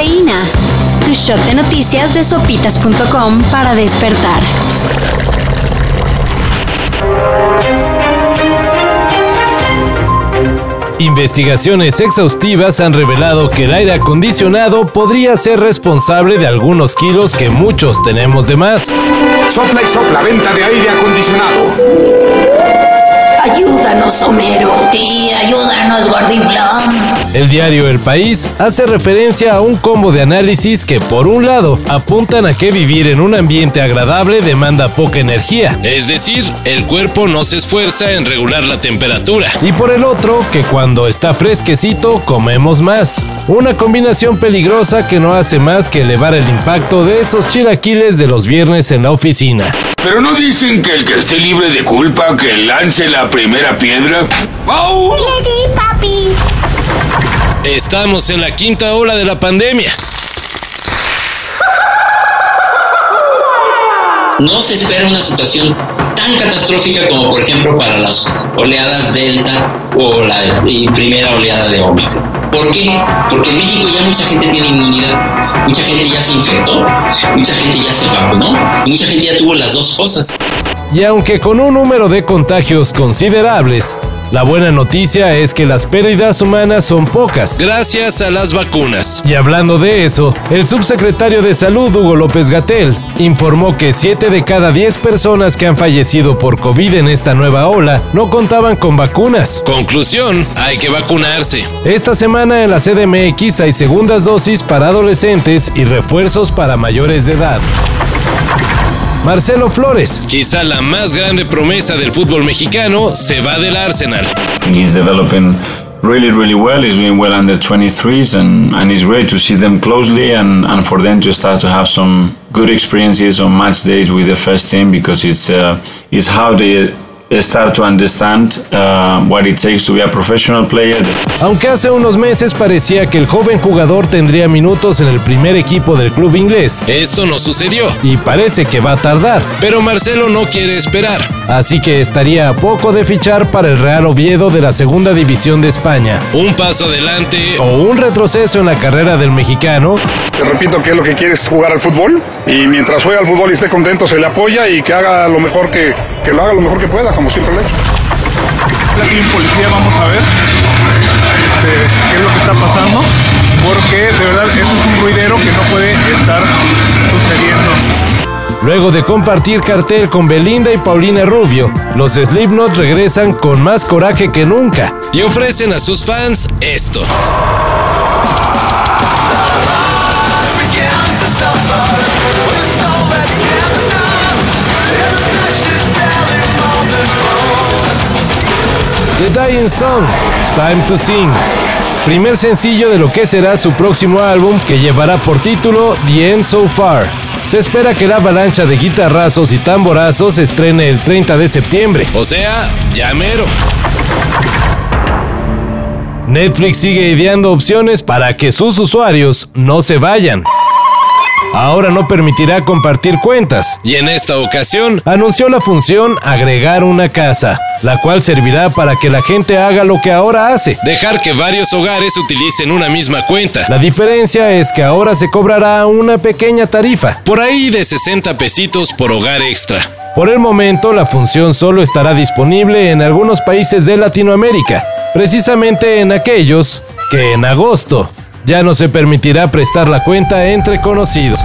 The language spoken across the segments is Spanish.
Cafeína. Tu shot de noticias de sopitas.com para despertar. Investigaciones exhaustivas han revelado que el aire acondicionado podría ser responsable de algunos kilos que muchos tenemos de más. Sopla y sopla, venta de aire acondicionado. Ayúdanos, Homero. Sí, ayúdanos, Gordinflón. El diario El País hace referencia a un combo de análisis que, por un lado, apuntan a que vivir en un ambiente agradable demanda poca energía. Es decir, el cuerpo no se esfuerza en regular la temperatura. Y por el otro, que cuando está fresquecito, comemos más. Una combinación peligrosa que no hace más que elevar el impacto de esos chilaquiles de los viernes en la oficina. Pero no dicen que el que esté libre de culpa que lance la primera piedra. ¡Au! papi. Estamos en la quinta ola de la pandemia. No se espera una situación tan catastrófica como por ejemplo para las oleadas Delta o la primera oleada de Omicron. ¿Por qué? Porque en México ya mucha gente tiene inmunidad, mucha gente ya se infectó, mucha gente ya se vacunó, y mucha gente ya tuvo las dos cosas. Y aunque con un número de contagios considerables, la buena noticia es que las pérdidas humanas son pocas, gracias a las vacunas. Y hablando de eso, el subsecretario de Salud, Hugo López Gatel, informó que 7 de cada 10 personas que han fallecido por COVID en esta nueva ola no contaban con vacunas. Conclusión, hay que vacunarse. Esta semana en la CDMX hay segundas dosis para adolescentes y refuerzos para mayores de edad. Marcelo Flores, quizá la más grande promesa del fútbol mexicano, se va del Arsenal. He's developing really, really well. He's doing well under 23s, and, and it's great to see them closely and, and for them to start to have some good experiences on match days with the first team because it's, uh, it's how they start to understand uh, what it takes to be a professional player. Aunque hace unos meses parecía que el joven jugador tendría minutos en el primer equipo del club inglés, esto no sucedió y parece que va a tardar. Pero Marcelo no quiere esperar, así que estaría a poco de fichar para el Real Oviedo de la Segunda División de España. Un paso adelante o un retroceso en la carrera del mexicano. Te repito que lo que quiere es jugar al fútbol y mientras juega al fútbol y esté contento se le apoya y que haga lo mejor que, que lo haga lo mejor que pueda como siempre lo he hecho. Aquí en policía vamos a ver este, qué es lo que está pasando, porque de verdad eso es un ruidero que no puede estar sucediendo. Luego de compartir cartel con Belinda y Paulina Rubio, los Slipknot regresan con más coraje que nunca y ofrecen a sus fans esto. The Dying Song, Time to Sing. Primer sencillo de lo que será su próximo álbum que llevará por título The End So Far. Se espera que la avalancha de guitarrazos y tamborazos se estrene el 30 de septiembre, o sea, ya mero. Netflix sigue ideando opciones para que sus usuarios no se vayan ahora no permitirá compartir cuentas y en esta ocasión anunció la función agregar una casa, la cual servirá para que la gente haga lo que ahora hace, dejar que varios hogares utilicen una misma cuenta. La diferencia es que ahora se cobrará una pequeña tarifa, por ahí de 60 pesitos por hogar extra. Por el momento, la función solo estará disponible en algunos países de Latinoamérica, precisamente en aquellos que en agosto ya no se permitirá prestar la cuenta entre conocidos.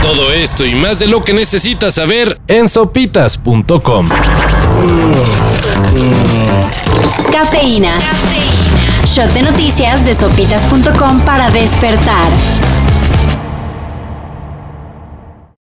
Todo esto y más de lo que necesitas saber en sopitas.com. Cafeína. Shot de noticias de sopitas.com para despertar.